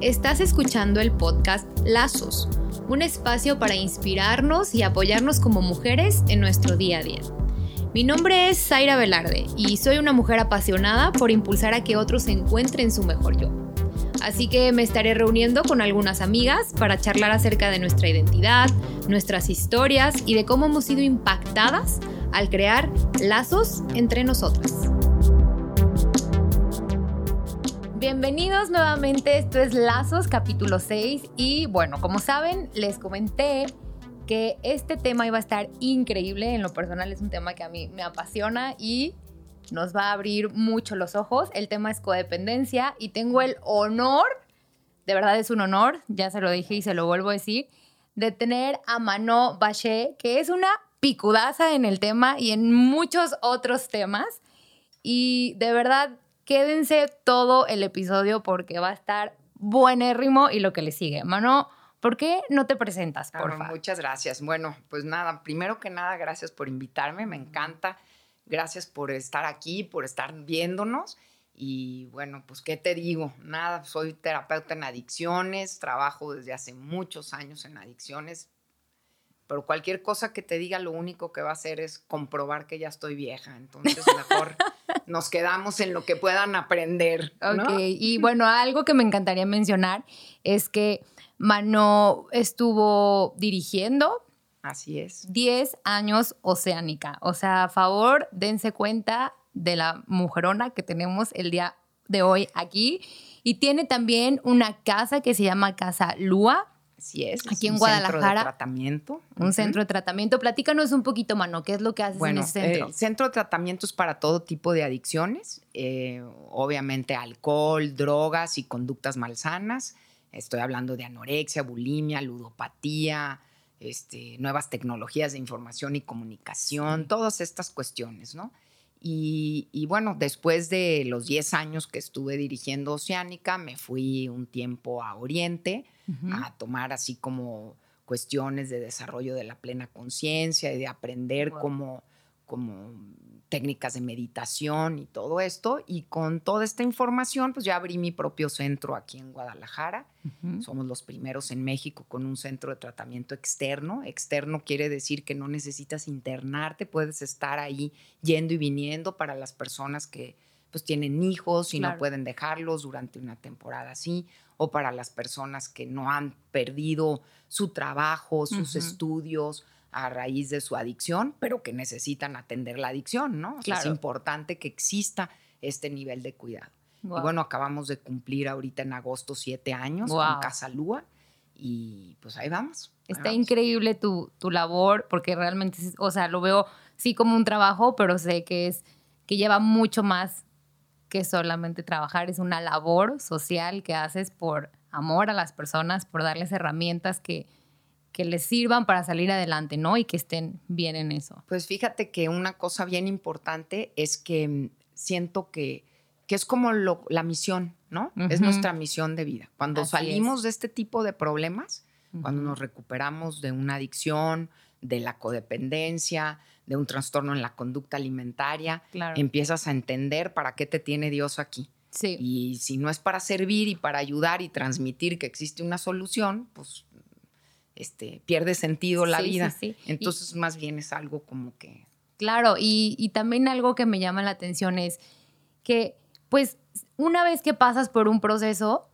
Estás escuchando el podcast Lazos, un espacio para inspirarnos y apoyarnos como mujeres en nuestro día a día. Mi nombre es Zaira Velarde y soy una mujer apasionada por impulsar a que otros encuentren su mejor yo. Así que me estaré reuniendo con algunas amigas para charlar acerca de nuestra identidad, nuestras historias y de cómo hemos sido impactadas al crear lazos entre nosotras. Bienvenidos nuevamente, esto es Lazos capítulo 6 y bueno, como saben, les comenté que este tema iba a estar increíble, en lo personal es un tema que a mí me apasiona y nos va a abrir mucho los ojos. El tema es codependencia y tengo el honor, de verdad es un honor, ya se lo dije y se lo vuelvo a decir, de tener a Mano Baché, que es una picudaza en el tema y en muchos otros temas. Y de verdad Quédense todo el episodio porque va a estar buenérrimo y lo que le sigue. Mano, ¿por qué no te presentas, por favor? Muchas gracias. Bueno, pues nada, primero que nada, gracias por invitarme, me encanta. Gracias por estar aquí, por estar viéndonos. Y bueno, pues, ¿qué te digo? Nada, soy terapeuta en adicciones, trabajo desde hace muchos años en adicciones, pero cualquier cosa que te diga, lo único que va a hacer es comprobar que ya estoy vieja. Entonces, mejor nos quedamos en lo que puedan aprender. Ok, y bueno, algo que me encantaría mencionar es que Mano estuvo dirigiendo. Así es. 10 años Oceánica. O sea, a favor, dense cuenta de la mujerona que tenemos el día de hoy aquí. Y tiene también una casa que se llama Casa Lua Así es. Aquí en Guadalajara. Centro de tratamiento. Un centro de tratamiento. Platícanos un poquito, Mano, ¿qué es lo que haces en ese centro? El centro de tratamiento es para todo tipo de adicciones, eh, obviamente alcohol, drogas y conductas malsanas. Estoy hablando de anorexia, bulimia, ludopatía, este, nuevas tecnologías de información y comunicación, todas estas cuestiones, ¿no? Y, bueno, después de los 10 años que estuve dirigiendo Oceánica, me fui un tiempo a Oriente a tomar así como cuestiones de desarrollo de la plena conciencia y de aprender como, como técnicas de meditación y todo esto. Y con toda esta información, pues ya abrí mi propio centro aquí en Guadalajara. Somos los primeros en México con un centro de tratamiento externo. Externo quiere decir que no necesitas internarte, puedes estar ahí yendo y viniendo para las personas que pues tienen hijos y no pueden dejarlos durante una temporada así, o para las personas que no han perdido su trabajo, sus estudios, a raíz de su adicción, pero que necesitan atender la adicción, ¿no? es importante que exista este nivel de cuidado. Y bueno, acabamos de cumplir ahorita en agosto siete años con Casa Lúa y pues ahí vamos. Está increíble tu, tu labor porque realmente, o sea, lo veo sí como un trabajo, pero sé que es que lleva mucho más que solamente trabajar, es una labor social que haces por amor a las personas, por darles herramientas que, que les sirvan para salir adelante, ¿no? Y que estén bien en eso. Pues fíjate que una cosa bien importante es que mm, siento que, que es como la misión, ¿no? Es nuestra misión de vida. Cuando salimos de este tipo de problemas, cuando nos recuperamos de una adicción, de la codependencia, de un trastorno en la conducta alimentaria, empiezas a entender para qué te tiene Dios aquí. Sí. Y si no es para servir y para ayudar y transmitir que existe una solución, pues este, pierde sentido la vida. Entonces, más bien es algo como que... Claro, y, también algo que me llama la atención es que, pues, una vez que pasas por un proceso,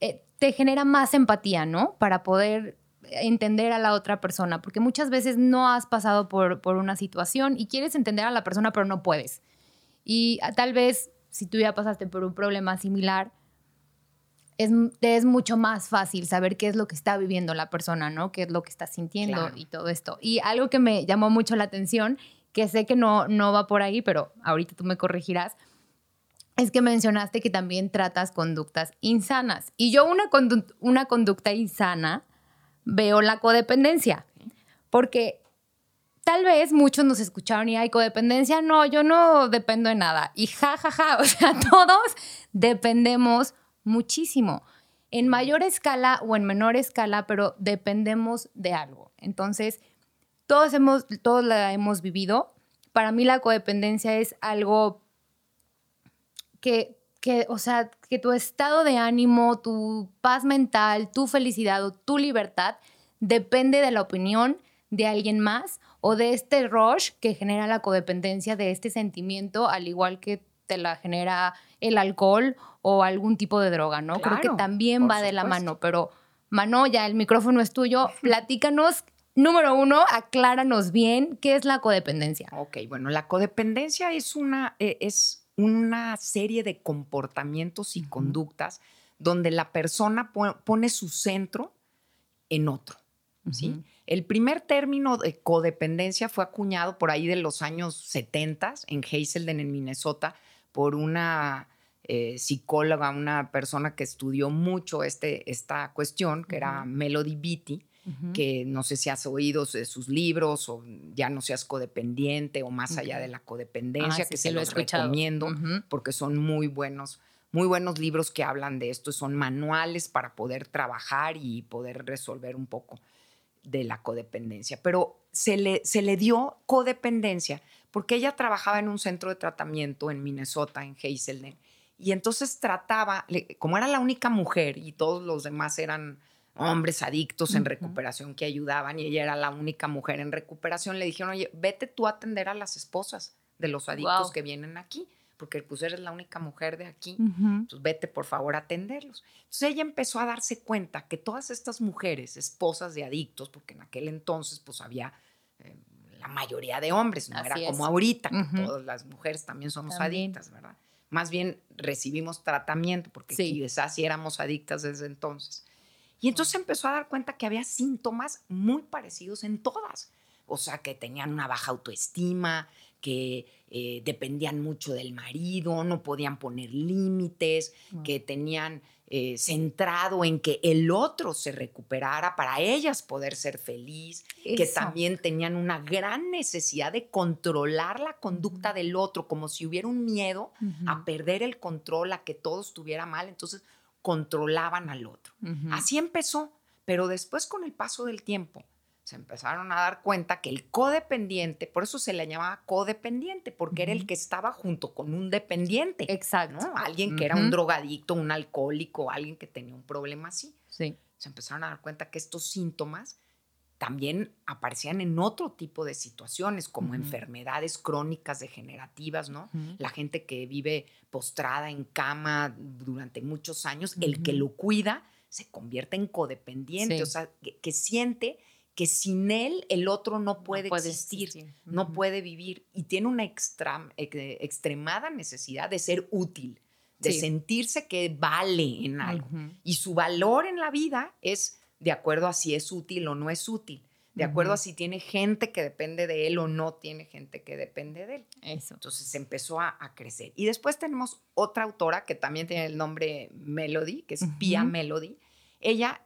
eh, te genera más empatía, ¿no? Para poder entender a la otra persona, porque muchas veces no has pasado por, por una situación y quieres entender a la persona, pero no puedes. Y tal vez si tú ya pasaste por un problema similar, es, es mucho más fácil saber qué es lo que está viviendo la persona, ¿no? Qué es lo que está sintiendo y todo esto. Y algo que me llamó mucho la atención, que sé que no, no va por ahí, pero ahorita tú me corregirás, es que mencionaste que también tratas conductas insanas. Y yo una, una conducta insana veo la codependencia, porque tal vez muchos nos escucharon y hay codependencia, no, yo no dependo de nada. Y ja, ja, ja, o sea, todos dependemos muchísimo, en mayor escala o en menor escala, pero dependemos de algo. Entonces, todos, hemos, todos la hemos vivido. Para mí la codependencia es algo que, que, o sea, que tu estado de ánimo, tu paz mental, tu felicidad o tu libertad depende de la opinión de alguien más o de este rush que genera la codependencia de este sentimiento, al igual que te la genera el alcohol o algún tipo de droga, ¿no? Creo que también va de la mano, pero Mano, ya el micrófono es tuyo, platícanos. Número uno, acláranos bien qué es la codependencia. Ok, bueno, la codependencia es una, eh, es una serie de comportamientos y conductas donde la persona pone su centro en otro. ¿sí? El primer término de codependencia fue acuñado por ahí de los años 70 en Hazelden, en Minnesota, por una eh, psicóloga, una persona que estudió mucho este, esta cuestión, que era Melody Beatty, que no sé si has oído de sus libros o ya no seas codependiente o más allá de la codependencia, que se los recomiendo porque son muy buenos muy buenos libros que hablan de esto, son manuales para poder trabajar y poder resolver un poco de la codependencia. Pero se le, se le dio codependencia porque ella trabajaba en un centro de tratamiento en Minnesota, en Hazelden, y entonces trataba, como era la única mujer y todos los demás eran hombres adictos en recuperación que ayudaban y ella era la única mujer en recuperación, le dijeron, oye, vete tú a atender a las esposas de los adictos que vienen aquí, porque pues eres la única mujer de aquí, pues vete por favor a atenderlos. Entonces ella empezó a darse cuenta que todas estas mujeres, esposas de adictos, porque en aquel entonces pues había... Eh, la mayoría de hombres, no era como ahorita, que todas las mujeres también somos adictas, ¿verdad? más bien recibimos tratamiento, porque quizás sí éramos adictas desde entonces. Y entonces empezó a dar cuenta que había síntomas muy parecidos en todas. O sea, que tenían una baja autoestima, que eh, dependían mucho del marido, no podían poner límites, que tenían eh, centrado en que el otro se recuperara para ellas poder ser feliz, que también tenían una gran necesidad de controlar la conducta del otro, como si hubiera un miedo a perder el control, a que todo estuviera mal, entonces controlaban al otro. Así empezó, pero después con el paso del tiempo, se empezaron a dar cuenta que el codependiente, por eso se le llamaba codependiente, porque era el que estaba junto con un dependiente. Exacto. Alguien que era un drogadicto, un alcohólico, alguien que tenía un problema así. Sí. Se empezaron a dar cuenta que estos síntomas también aparecían en otro tipo de situaciones, como enfermedades crónicas degenerativas, ¿no? La gente que vive postrada en cama durante muchos años, el que lo cuida se convierte en codependiente, o sea, que siente que sin él el otro no puede, existir, no puede vivir y tiene una extremada necesidad de ser útil, de sentirse que vale en algo. Y su valor en la vida es de acuerdo a si es útil o no es útil, de acuerdo a si tiene gente que depende de él o no tiene gente que depende de él. Eso. Entonces empezó a, crecer. Y después tenemos otra autora que también tiene el nombre Melody, que es Pia Melody. Ella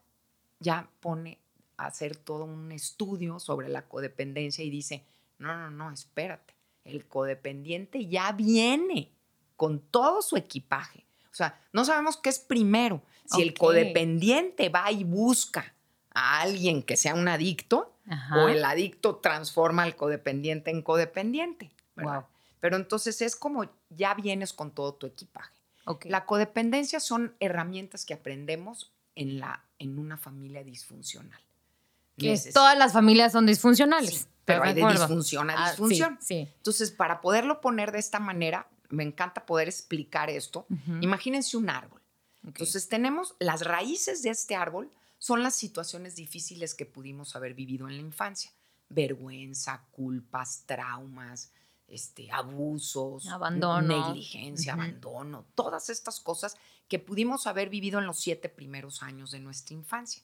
ya pone hacer todo un estudio sobre la codependencia y dice, no, no, no, espérate, el codependiente ya viene con todo su equipaje. O sea, no sabemos qué es primero. Si el codependiente va y busca a alguien que sea un adicto o el adicto transforma al codependiente en codependiente. Pero entonces es como ya vienes con todo tu equipaje. La codependencia son herramientas que aprendemos en, la, en una familia disfuncional todas las familias son disfuncionales. pero hay de disfunción a ah, disfunción. Entonces, para poderlo poner de esta manera, me encanta poder explicar esto. Imagínense un árbol. Entonces, tenemos las raíces de este árbol, son las situaciones difíciles que pudimos haber vivido en la infancia. Vergüenza, culpas, traumas, este, abusos, abandono. negligencia, abandono, todas estas cosas que pudimos haber vivido en los siete primeros años de nuestra infancia.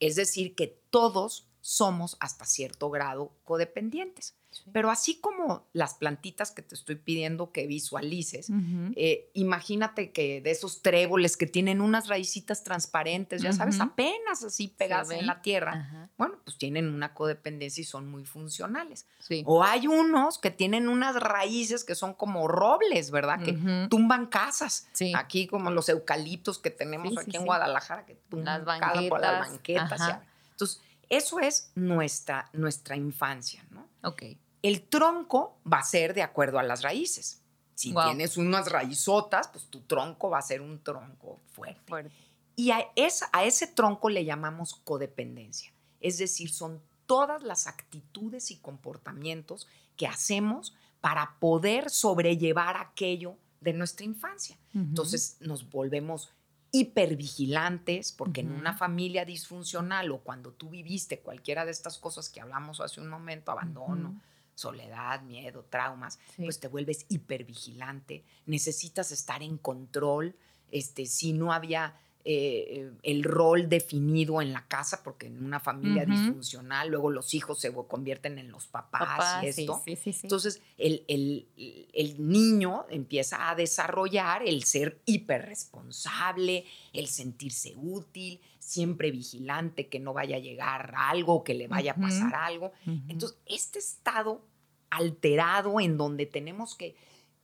Es decir, que todos somos hasta cierto grado codependientes. Pero así como las plantitas que te estoy pidiendo que visualices, eh, imagínate que de esos tréboles que tienen unas raicitas transparentes, ya sabes, apenas así pegadas en la tierra, bueno, pues tienen una codependencia y son muy funcionales. O hay unos que tienen unas raíces que son como robles, ¿verdad? Que tumban casas. Aquí como los eucaliptos que tenemos aquí en Guadalajara, que tumban las banquetas. las banquetas. Entonces, eso es nuestra, nuestra infancia, ¿no? Ok. El tronco va a ser de acuerdo a las raíces. Si tienes unas raizotas, pues tu tronco va a ser un tronco fuerte. Y a, a ese tronco le llamamos codependencia. Es decir, son todas las actitudes y comportamientos que hacemos para poder sobrellevar aquello de nuestra infancia. Entonces nos volvemos hipervigilantes, porque en una familia disfuncional o cuando tú viviste cualquiera de estas cosas que hablamos hace un momento, abandono, soledad, miedo, traumas, pues te vuelves hipervigilante, necesitas estar en control, este, si no había eh, el rol definido en la casa, porque en una familia disfuncional luego los hijos se convierten en los papás, y esto. Entonces el, el, niño empieza a desarrollar el ser hiperresponsable, el sentirse útil, siempre vigilante, que no vaya a llegar algo, que le vaya a pasar algo. Entonces, este estado alterado en donde tenemos que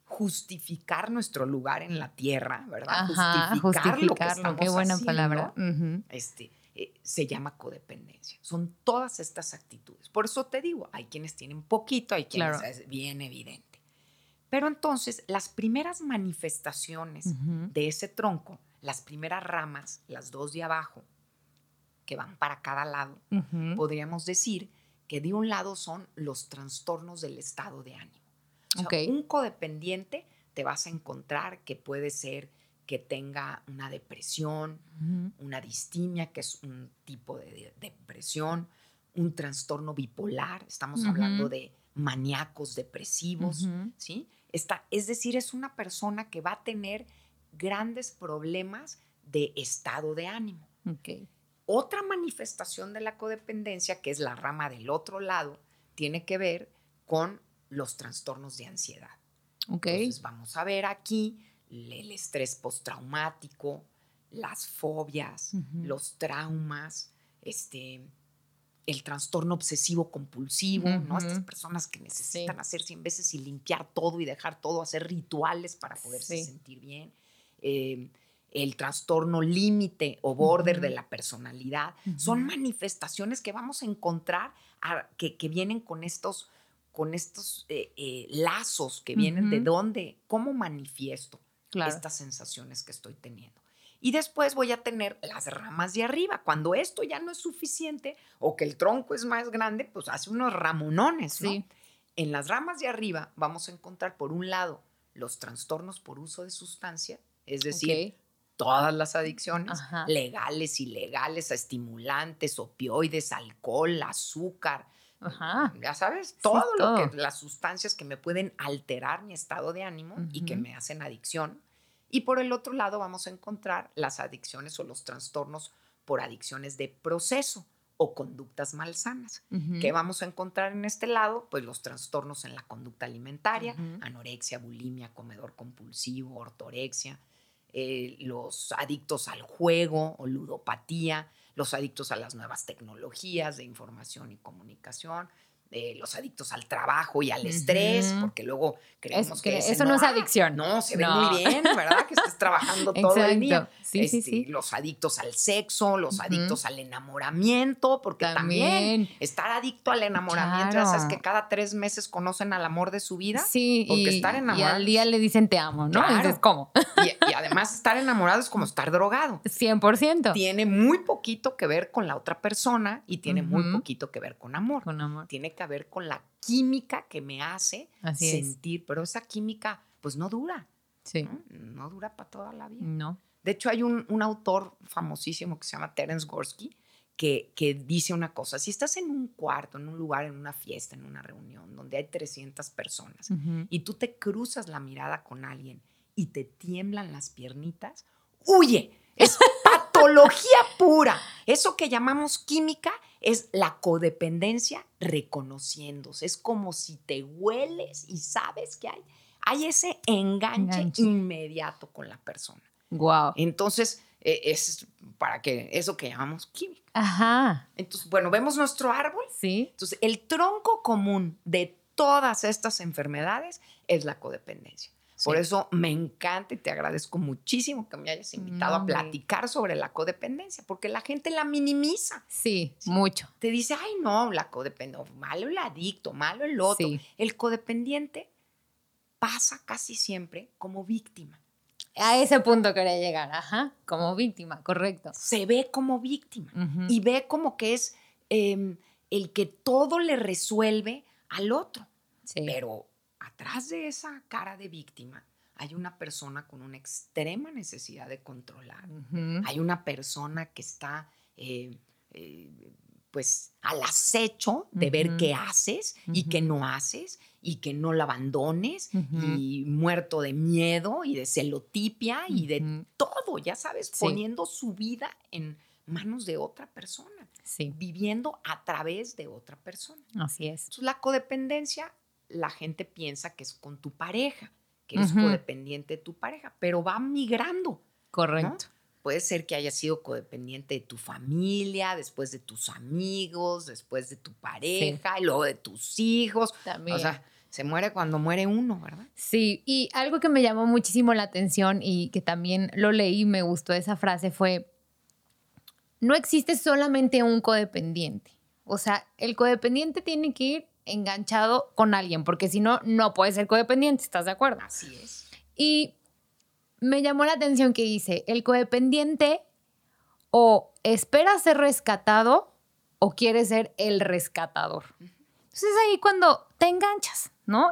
justificar nuestro lugar en la tierra, ¿verdad? justificar, lo que estamos qué buena palabra. este, eh, se llama codependencia. Son todas estas actitudes. Por eso te digo, hay quienes tienen poquito, hay quienes es bien evidente. Pero entonces, las primeras manifestaciones de ese tronco, las primeras ramas, las dos de abajo, que van para cada lado, podríamos decir que de un lado son los trastornos del estado de ánimo. Un codependiente te vas a encontrar que puede ser que tenga una depresión, una distimia, que es un tipo de, depresión, un trastorno bipolar, estamos hablando de maníacos depresivos, ¿sí? es decir, es una persona que va a tener grandes problemas de estado de ánimo. Otra manifestación de la codependencia, que es la rama del otro lado, tiene que ver con los trastornos de ansiedad. Entonces vamos a ver aquí el estrés postraumático, las fobias, los traumas, este, el trastorno obsesivo compulsivo, ¿no? Estas personas que necesitan hacer 100 veces y limpiar todo y dejar todo, hacer rituales para poderse sentir bien. Eh, el trastorno límite o border de la personalidad, son manifestaciones que vamos a encontrar que, que, vienen con estos con estos eh, eh, lazos que vienen de dónde, cómo manifiesto estas sensaciones que estoy teniendo. Y después voy a tener las ramas de arriba. Cuando esto ya no es suficiente o que el tronco es más grande, pues hace unos ramonones, ¿no? En las ramas de arriba vamos a encontrar, por un lado, los trastornos por uso de sustancia, es decir, todas las adicciones, legales, ilegales, a estimulantes, opioides, alcohol, azúcar, Ajá. Ya sabes, todo, lo que las sustancias que me pueden alterar mi estado de ánimo y que me hacen adicción. Y por el otro lado vamos a encontrar las adicciones o los trastornos por adicciones de proceso o conductas malsanas. ¿Qué vamos a encontrar en este lado? Pues los trastornos en la conducta alimentaria, anorexia, bulimia, comedor compulsivo, ortorexia, eh, los adictos al juego o ludopatía, los adictos a las nuevas tecnologías de información y comunicación, los adictos al trabajo y al estrés, porque luego creemos que, eso no, es adicción. No, se ve muy bien, ¿verdad? Que estés trabajando todo el día. Sí, sí, este, sí. Los adictos al sexo, los adictos al enamoramiento, porque también, estar adicto al enamoramiento, ya sabes que cada tres meses conocen al amor de su vida. Sí, porque y, estar enamorado. Y al día le dicen te amo, ¿no? Claro. ¿cómo? Y, además estar enamorado es como estar drogado. 100%. Tiene muy poquito que ver con la otra persona y tiene muy poquito que ver con amor. Con amor. Tiene que ver con la química que me hace sentir, pero esa química pues no dura. Sí. ¿no? dura para toda la vida. No. De hecho, hay un, un, autor famosísimo que se llama Terence Gorski que, que, dice una cosa, si estás en un cuarto, en un lugar, en una fiesta, en una reunión donde hay 300 personas y tú te cruzas la mirada con alguien y te tiemblan las piernitas, huye, es patología pura. Eso que llamamos química es la codependencia reconociéndose. Es como si te hueles y sabes que hay, hay ese enganche, inmediato con la persona. Wow. Entonces, e, es para que eso que llamamos química. Ajá. Entonces, bueno, vemos nuestro árbol. Sí. Entonces, el tronco común de todas estas enfermedades es la codependencia. Por eso me encanta y te agradezco muchísimo que me hayas invitado a platicar sobre la codependencia, porque la gente la minimiza. Sí, mucho. Te dice, ay, no, la codependencia, malo el adicto, malo el otro. El codependiente pasa casi siempre como víctima. A ese punto quería llegar, ajá, como víctima, correcto. Se ve como víctima y ve como que es em, el que todo le resuelve al otro. Pero atrás de esa cara de víctima hay una persona con una extrema necesidad de controlar. Hay una persona que está eh, eh, pues al acecho de ver qué haces y qué no haces y que no la abandones y muerto de miedo y de celotipia y de todo, ya sabes, poniendo su vida en manos de otra persona, viviendo a través de otra persona. Así es. Entonces, la codependencia, la gente piensa que es con tu pareja, que eres codependiente de tu pareja, pero va migrando. Correcto. Puede ser que haya sido codependiente de tu familia, después de tus amigos, después de tu pareja, y luego de tus hijos. También. O sea, se muere cuando muere uno, ¿verdad? Sí, y algo que me llamó muchísimo la atención y que también lo leí y me gustó esa frase fue, no existe solamente un codependiente. O sea, el codependiente tiene que ir enganchado con alguien, porque si no, no puede ser codependiente, ¿estás de acuerdo? Así es. Y me llamó la atención que dice, el codependiente o espera ser rescatado o quiere ser el rescatador. Entonces ahí cuando te enganchas, ¿no?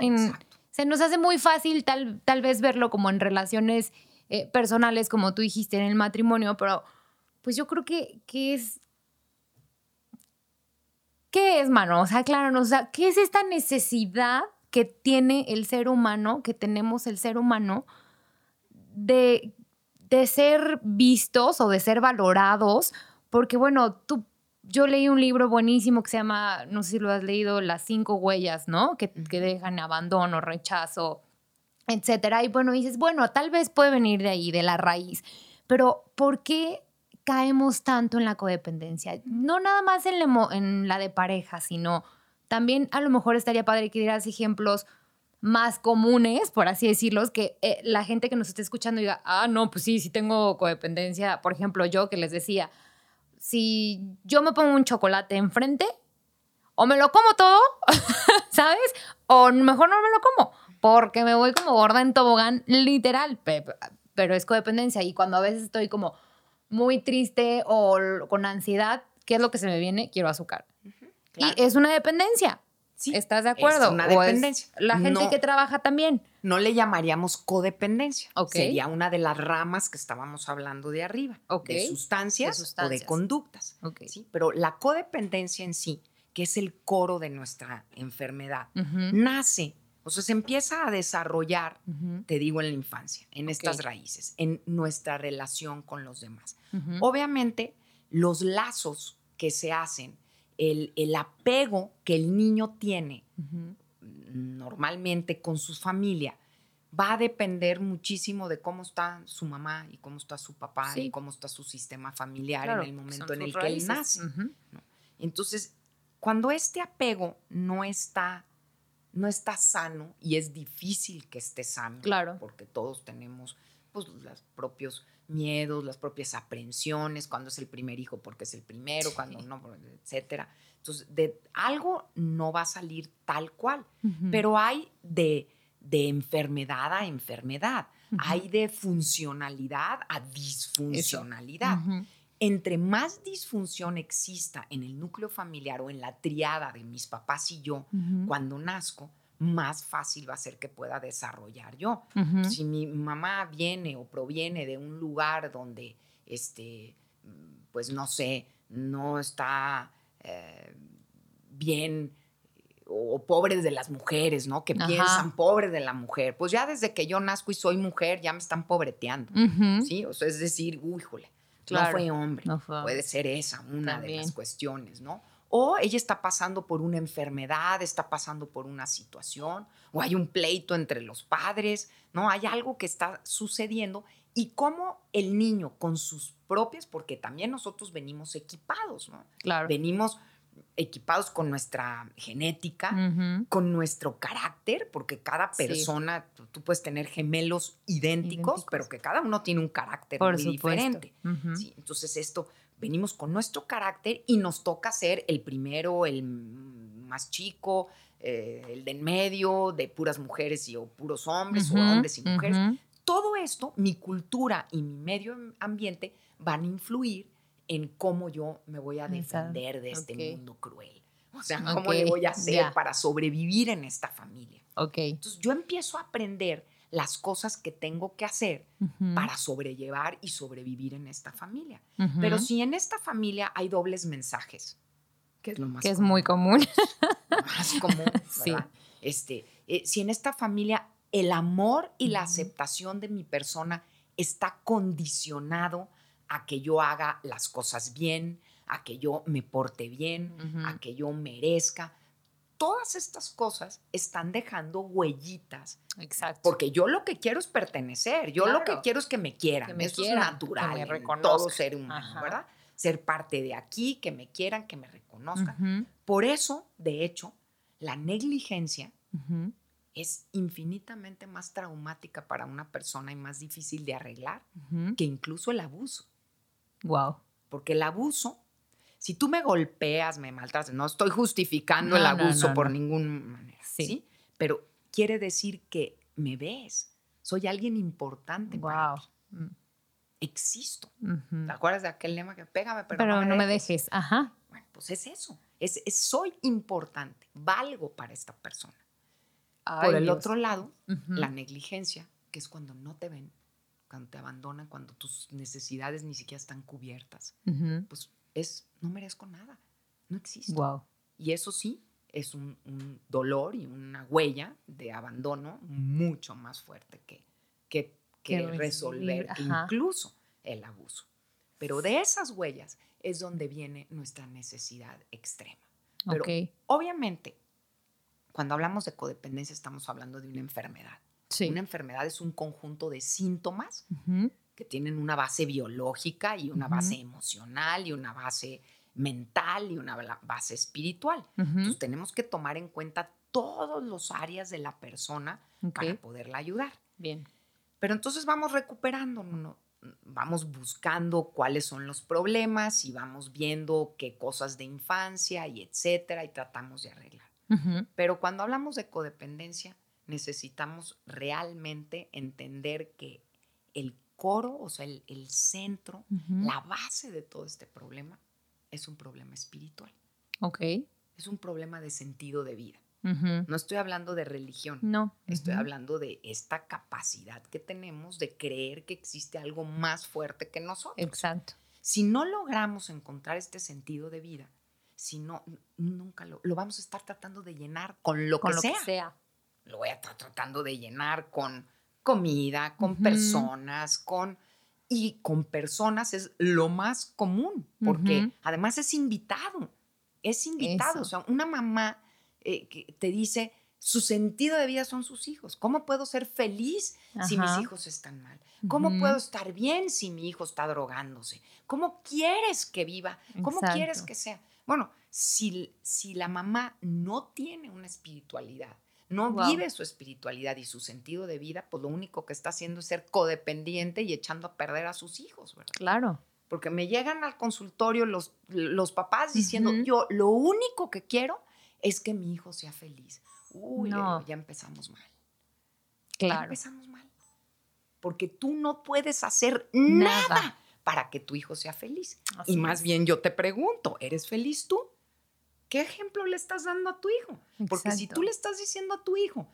se nos hace muy fácil tal, tal vez verlo como en relaciones eh, personales, como tú dijiste, en el matrimonio, pero pues yo creo que, que es... ¿Qué es, mano? O sea, claro, o sea, ¿qué es esta necesidad que tiene el ser humano, que tenemos el ser humano, de, ser vistos o de ser valorados, porque bueno, tú, yo leí un libro buenísimo que se llama, no sé si lo has leído, Las cinco huellas, ¿no? Que, que dejan abandono, rechazo, etcétera. Y bueno, dices, bueno, tal vez puede venir de ahí, de la raíz, pero ¿por qué caemos tanto en la codependencia? No nada más en la, en la de pareja, sino también a lo mejor estaría padre que dieras ejemplos más comunes, por así decirlos, que eh, la gente que nos esté escuchando diga, ah, no, pues sí, sí tengo codependencia. Por ejemplo, yo que les decía, si yo me pongo un chocolate enfrente, o me lo como todo, ¿sabes? O mejor no me lo como, porque me voy como gorda en tobogán, literal, pero es codependencia. Y cuando a veces estoy como muy triste o con ansiedad, ¿qué es lo que se me viene? Quiero azúcar. Y es una dependencia. ¿Estás de acuerdo? Es una dependencia. la gente que trabaja también. No le llamaríamos codependencia. Sería una de las ramas que estábamos hablando de arriba. De, sustancias o de conductas. ¿sí? Pero la codependencia en sí, que es el coro de nuestra enfermedad, nace, o sea, se empieza a desarrollar, te digo, en la infancia, en estas raíces, en nuestra relación con los demás. Obviamente, los lazos que se hacen el, apego que el niño tiene normalmente con su familia va a depender muchísimo de cómo está su mamá y cómo está su papá y cómo está su sistema familiar en el momento en el que él nace. Entonces, cuando este apego no está, no está sano y es difícil que esté sano, claro. porque todos tenemos pues, los propios miedos, las propias aprensiones, cuando es el primer hijo porque es el primero, cuando no, etcétera. Entonces, de algo no va a salir tal cual, pero hay de, de, enfermedad a enfermedad, hay de funcionalidad a disfuncionalidad. Entre más disfunción exista en el núcleo familiar o en la triada de mis papás y yo cuando nazco, más fácil va a ser que pueda desarrollar yo. Si mi mamá viene o proviene de un lugar donde, este, pues no sé, no está eh, bien o, pobres de las mujeres, ¿no? Que piensan pobre de la mujer. Pues ya desde que yo nazco y soy mujer, ya me están pobreteando, ¿sí? O sea, es decir, uy, no fue hombre. Puede ser esa una de las cuestiones, ¿no? o ella está pasando por una enfermedad, está pasando por una situación, o hay un pleito entre los padres, ¿no? Hay algo que está sucediendo y cómo el niño con sus propias, porque también nosotros venimos equipados, ¿no? Claro. Venimos equipados con nuestra genética, con nuestro carácter, porque cada persona, tú, puedes tener gemelos idénticos, pero que cada uno tiene un carácter muy diferente. Entonces esto venimos con nuestro carácter y nos toca ser el primero, el más chico, eh, el de en medio, de puras mujeres y o puros hombres, o hombres y mujeres. Todo esto, mi cultura y mi medio ambiente van a influir en cómo yo me voy a defender de este mundo cruel. O sea, cómo le voy a hacer para sobrevivir en esta familia. Ok. Entonces yo empiezo a aprender las cosas que tengo que hacer para sobrellevar y sobrevivir en esta familia. Pero si en esta familia hay dobles mensajes, que es lo más Que es muy común. más común, Sí. Este, eh, si en esta familia el amor y la aceptación de mi persona está condicionado a que yo haga las cosas bien, a que yo me porte bien, a que yo merezca. Todas estas cosas están dejando huellitas Exacto. porque yo lo que quiero es pertenecer, yo lo que quiero es que me quieran, Que me eso quieran, es que natural me en todo ser humano, Ajá. ¿verdad? Ser parte de aquí, que me quieran, que me reconozcan. Por eso, de hecho, la negligencia es infinitamente más traumática para una persona y más difícil de arreglar que incluso el abuso. Wow. Porque el abuso, si tú me golpeas, me maltratas, no estoy justificando el No, no, abuso no, por no. ninguna manera, Sí. sí. Pero quiere decir que me ves, soy alguien importante para Wow. ti, existo. Ujú. ¿Te acuerdas de aquel lema que pégame, pero, Pero no me dejes"? dejes. Ajá. Bueno, pues es eso, es, es soy importante, valgo para esta persona. por el Dios. otro lado, la negligencia, que es cuando no te ven, cuando te abandonan, cuando tus necesidades ni siquiera están cubiertas, Ujú. pues es, no merezco nada, no existo. Wow. Y eso sí, es un, un dolor y una huella de abandono mucho más fuerte que, que, que resolver incluso el abuso. Pero de esas huellas es donde viene nuestra necesidad extrema. Pero ok. obviamente, cuando hablamos de codependencia estamos hablando de una enfermedad. Sí. Una enfermedad es un conjunto de síntomas que tienen una base biológica y una base emocional y una base mental y una base espiritual. Entonces tenemos que tomar en cuenta todas las áreas de la persona para poderla ayudar. Bien. Pero entonces vamos. ¿no? vamos buscando cuáles son los problemas y vamos viendo qué cosas de infancia y etcétera y tratamos de arreglar. Pero cuando hablamos de codependencia, necesitamos realmente entender que el coro, o sea, el, el centro, la base de todo este problema es un problema espiritual, Ok. es un problema de sentido de vida. No estoy hablando de religión, No. estoy hablando de esta capacidad que tenemos de creer que existe algo más fuerte que nosotros. Exacto. Si no logramos encontrar este sentido de vida, si no, nunca lo, lo vamos a estar tratando de llenar con lo Con que lo sea. que sea. Lo voy a estar tratando de llenar con comida, con personas, con... Y con personas es lo más común, porque además es invitado, es invitado. Eso. O sea, una mamá eh, que te dice, su sentido de vida son sus hijos. ¿Cómo puedo ser feliz si mis hijos están mal? ¿Cómo puedo estar bien si mi hijo está drogándose? ¿Cómo quieres que viva? ¿Cómo quieres que sea? Bueno, si, si la mamá no tiene una espiritualidad, no vive su espiritualidad y su sentido de vida, pues lo único que está haciendo es ser codependiente y echando a perder a sus hijos, ¿verdad? Claro. Porque me llegan al consultorio los, los papás diciendo, yo lo único que quiero es que mi hijo sea feliz. Uy, No. ya empezamos mal. Ya Claro. empezamos mal. Porque tú no puedes hacer nada, Nada. para que tu hijo sea feliz. Así y más es. bien yo te pregunto, ¿eres feliz tú? ¿Qué ejemplo le estás dando a tu hijo? Porque si tú le estás diciendo a tu hijo,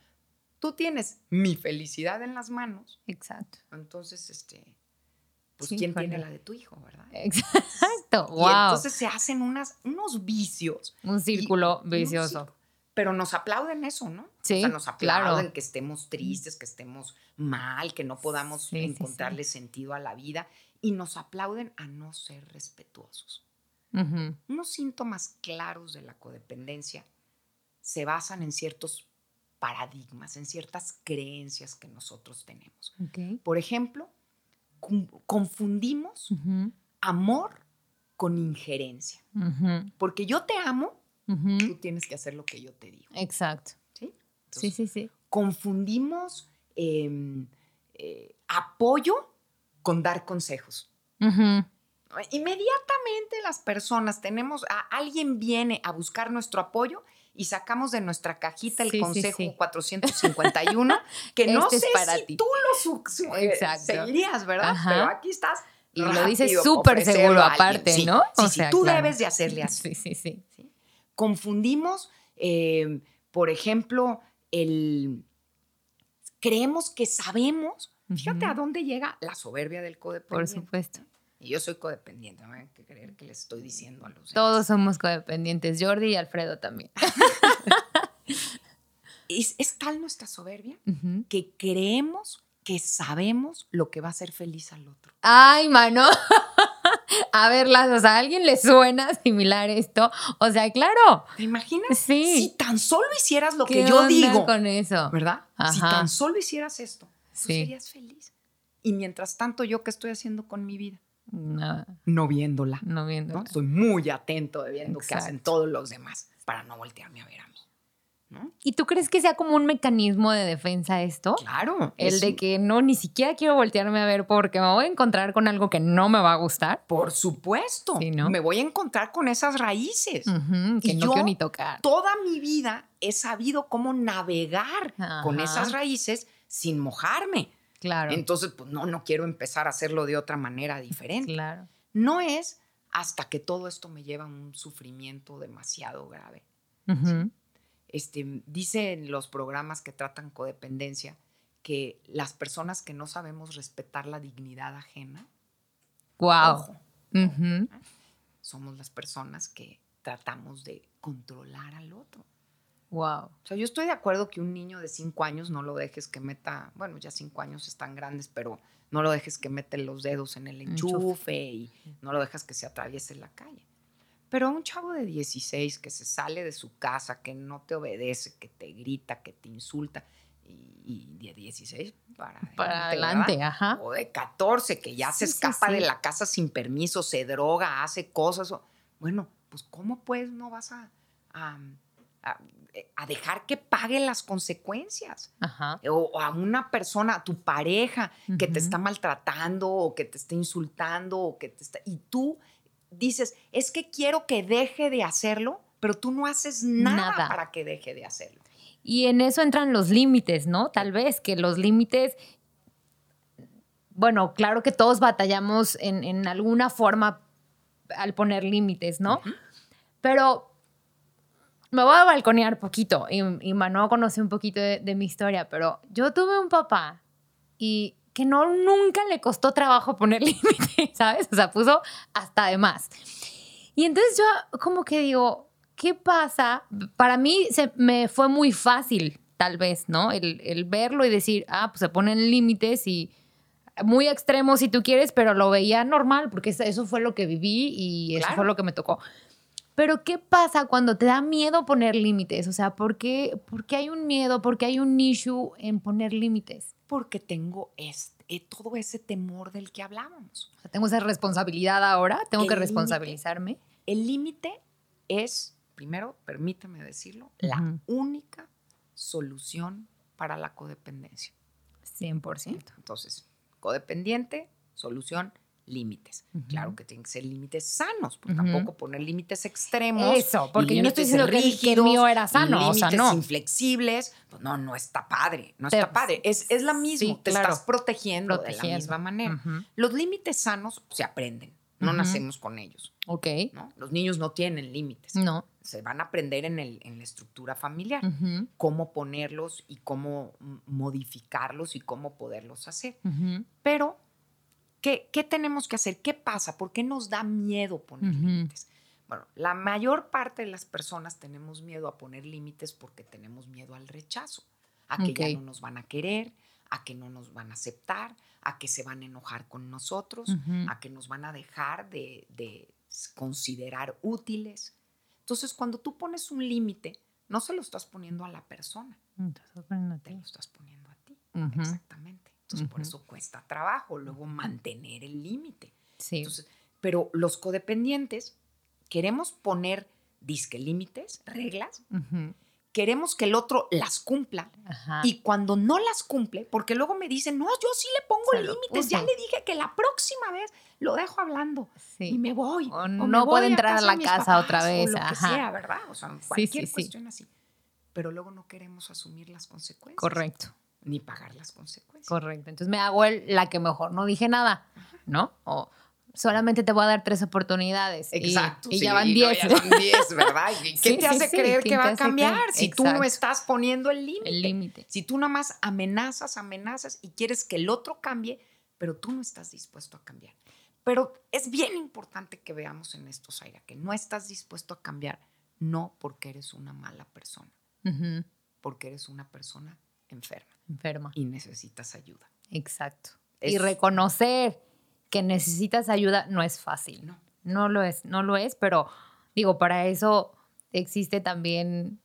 tú tienes mi felicidad en las manos, Exacto. entonces, este, pues, Sí, ¿quién híjole. tiene la de tu hijo, verdad? Exacto. Y Wow. entonces se hacen unas, unos vicios. un y- círculo y un vicioso. círculo. Pero nos aplauden eso, ¿no? Sí, o sea, nos claro. aplauden que estemos tristes, que estemos mal, que no podamos sí. encontrarle sentido a la vida y nos aplauden a no ser respetuosos. Unos síntomas claros de la codependencia se basan en ciertos paradigmas, en ciertas creencias que nosotros tenemos. Por ejemplo, confundimos amor con injerencia. Porque yo te amo, tú tienes que hacer lo que yo te digo. Exacto. ¿sí? Sí, Entonces, sí, sí. Confundimos em, eh, apoyo con dar consejos. Inmediatamente las personas tenemos, a, alguien viene a buscar nuestro apoyo y sacamos de nuestra cajita el Sí, sí, consejo sí. 451, que no Este es sé para si ti. tú lo seguirías, ¿verdad? Ajá. Pero aquí estás. Y lo dices súper seguro aparte, Sí, ¿no? Sí, O sí, sea, tú claro. debes de hacerle así. Sí, sí, sí. ¿sí? Confundimos, eh, por ejemplo, el... Creemos que sabemos. Fíjate a dónde llega la soberbia del Por codependiente. supuesto. Y yo soy codependiente, no hay que creer que les estoy diciendo a los demás. Todos somos codependientes, Jordi y Alfredo también. Es, es tal nuestra soberbia que creemos que sabemos lo que va a hacer feliz al otro. Ay, mano. A ver, o sea, ¿a alguien le suena similar esto? O sea, claro. ¿Te imaginas? Sí. Si tan solo hicieras lo ¿Qué que yo onda digo, con eso? ¿verdad? Si tan solo hicieras esto, tú serías feliz. Y mientras tanto, ¿yo qué estoy haciendo con mi vida? No, No viéndola. no. Estoy muy atento de viendo qué hacen todos los demás para no voltearme a ver a mí. ¿no? ¿Y tú crees que sea como un mecanismo de defensa esto? Claro. El es- de que no, ni siquiera quiero voltearme a ver porque me voy a encontrar con algo que no me va a gustar. Por supuesto. Sí, ¿no? Me voy a encontrar con esas raíces. Que Y no yo- quiero ni tocar. Toda mi vida he sabido cómo navegar con esas raíces sin mojarme. Claro. Entonces, pues no, no quiero empezar a hacerlo de otra manera diferente. claro. No es hasta que todo esto me lleva a un sufrimiento demasiado grave. Ujú. Este, dice en los programas que tratan codependencia que las personas que no sabemos respetar la dignidad ajena, Wow. ojo, somos las personas que tratamos de controlar al otro. Wow. O sea, yo estoy de acuerdo que un niño de cinco años no lo dejes que meta, bueno, ya cinco años están grandes, pero no lo dejes que mete los dedos en el Enchufe. y no lo dejas que se atraviese la calle. Pero a un chavo de 16 que se sale de su casa, que no te obedece, que te grita, que te insulta, y, y de 16 para adelante. Para adelante, ¿verdad? ajá. O de 14, que ya se Sí, sí, escapa de la casa sin permiso, se droga, hace cosas. o- Bueno, pues ¿cómo pues no vas a, a, a- a dejar que pague las consecuencias? Ajá. O, o a una persona, a tu pareja, que te está maltratando o que te está insultando o que te está... Y tú dices, es que quiero que deje de hacerlo, pero tú no haces nada, Nada. para que deje de hacerlo. Y en eso entran los límites, ¿no? Tal vez que los límites, bueno, claro que todos batallamos en, en alguna forma al poner límites, ¿no? Pero me voy a balconear poquito y, y Manu conoce un poquito de, de mi historia, pero yo tuve un papá y que no nunca le costó trabajo poner límites, ¿sabes? O sea, puso hasta de más. Y entonces yo como que digo, ¿qué pasa? Para mí se me fue muy fácil, tal vez, ¿no? El, el verlo y decir, ah, pues se ponen límites y muy extremos si tú quieres, pero lo veía normal porque eso- eso fue lo que viví y eso Claro. fue lo que me tocó. Pero ¿qué pasa cuando te da miedo poner límites? O sea, ¿por qué, por qué hay un miedo? ¿Por qué hay un issue en poner límites? Porque tengo este, todo ese temor del que hablábamos. O sea, tengo esa responsabilidad ahora, tengo El que responsabilizarme. El límite es, primero, permítame decirlo, la única solución para la codependencia. 100%. Entonces, codependiente, solución, límites. Claro que tienen que ser límites sanos, pues tampoco poner límites extremos. Eso, porque yo no estoy límites diciendo que el- que el rígidos, mío era sano, o sea, límites no. inflexibles. Pues no, no está padre, no está padre. Es, es la misma, Sí, te claro. estás protegiendo, de la misma manera. Los límites sanos se aprenden, no nacemos con ellos. Ok. ¿no? Los niños no tienen límites. No. Se van a aprender en, el, en la estructura familiar, cómo ponerlos y cómo modificarlos y cómo poderlos hacer. Pero, ¿qué, qué tenemos que hacer? ¿Qué pasa? ¿Por qué nos da miedo poner Ujú. límites? Bueno, la mayor parte de las personas tenemos miedo a poner límites porque tenemos miedo al rechazo, a que Ok. ya no nos van a querer, a que no nos van a aceptar, a que se van a enojar con nosotros, ujú. a que nos van a dejar de, de considerar útiles. Entonces, cuando tú pones un límite, no se lo estás poniendo a la persona, bueno, te lo estás poniendo a ti. Ujú. Exactamente. Entonces, por eso cuesta trabajo luego mantener el límite. Sí. Entonces, pero los codependientes queremos poner disque límites, reglas, queremos que el otro las cumpla. Ajá. Y cuando no las cumple, porque luego me dicen, no, yo sí le pongo límites, ya le dije que la próxima vez lo dejo hablando Sí. y me voy. O o no me voy puede entrar a la casa otra vez, O lo que ajá. sea, ¿verdad? O sea, cualquier sí, sí. cuestión así. Pero luego no queremos asumir las consecuencias. Correcto, Ni pagar las consecuencias. correcto. Entonces me hago el- la que mejor no dije nada, ¿no? O solamente te voy a dar tres oportunidades. Exacto. Y, sí, ya van no, diez. ya son 10, ¿verdad? ¿Y ¿Qué Sí, te hace sí, creer ¿quién que va a cambiar si tú no estás poniendo el límite? El límite. Si tú nada más amenazas, amenazas y quieres que el otro cambie, pero tú no estás dispuesto a cambiar. Pero es bien importante que veamos en esto, Zaira, que no estás dispuesto a cambiar, no porque eres una mala persona, porque eres una persona enferma Enferma. y necesitas ayuda. Exacto. Es- Y reconocer que necesitas ayuda no es fácil. No. No lo es, no lo es, pero digo, para eso existe también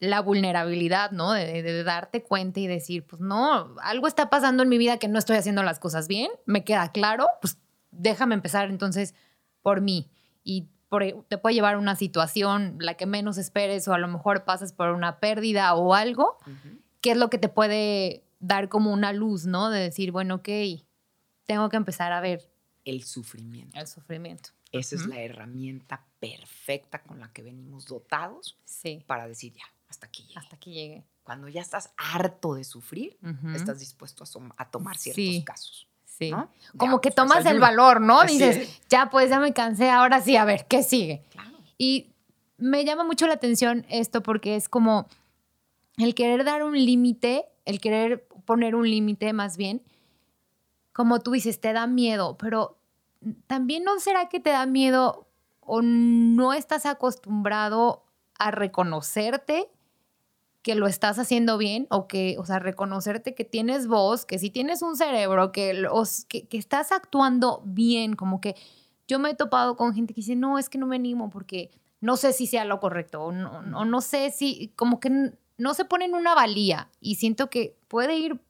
la vulnerabilidad, ¿no? De, de- de darte cuenta y decir, pues no, algo está pasando en mi vida que no estoy haciendo las cosas bien, me queda claro, pues déjame empezar entonces por mí. Y por- te puede llevar a una situación, la que menos esperes, o a lo mejor pasas por una pérdida o algo. ¿Qué es lo que te puede dar como una luz, ¿no? De decir, bueno, ok, tengo que empezar a ver El sufrimiento. el sufrimiento. Esa es la herramienta perfecta con la que venimos dotados Sí, para decir ya, hasta aquí llegué. hasta aquí llegué. Cuando ya estás harto de sufrir, Ujú. estás dispuesto a, a tomar ciertos Sí. casos. Sí. ¿no? Como Ya, que pues, tomas el ayuda. valor, ¿no? Así Dices, es. ya pues ya me cansé, ahora sí, a ver, ¿qué sigue? Claro. Y me llama mucho la atención esto porque es como el querer dar un límite, el querer poner un límite más bien, como tú dices, te da miedo, pero también no será que te da miedo o no estás acostumbrado a reconocerte que lo estás haciendo bien o que, o sea, reconocerte que tienes voz, que sí tienes un cerebro, que, que, que estás actuando bien, como que yo me he topado con gente que dice, no, es que no me animo porque no sé si sea lo correcto o no, no sé si, como que no se ponen una valía y siento que puede ir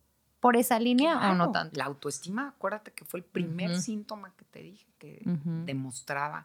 por esa línea o Claro, no tanto. La autoestima, acuérdate que fue el primer síntoma que te dije que demostraba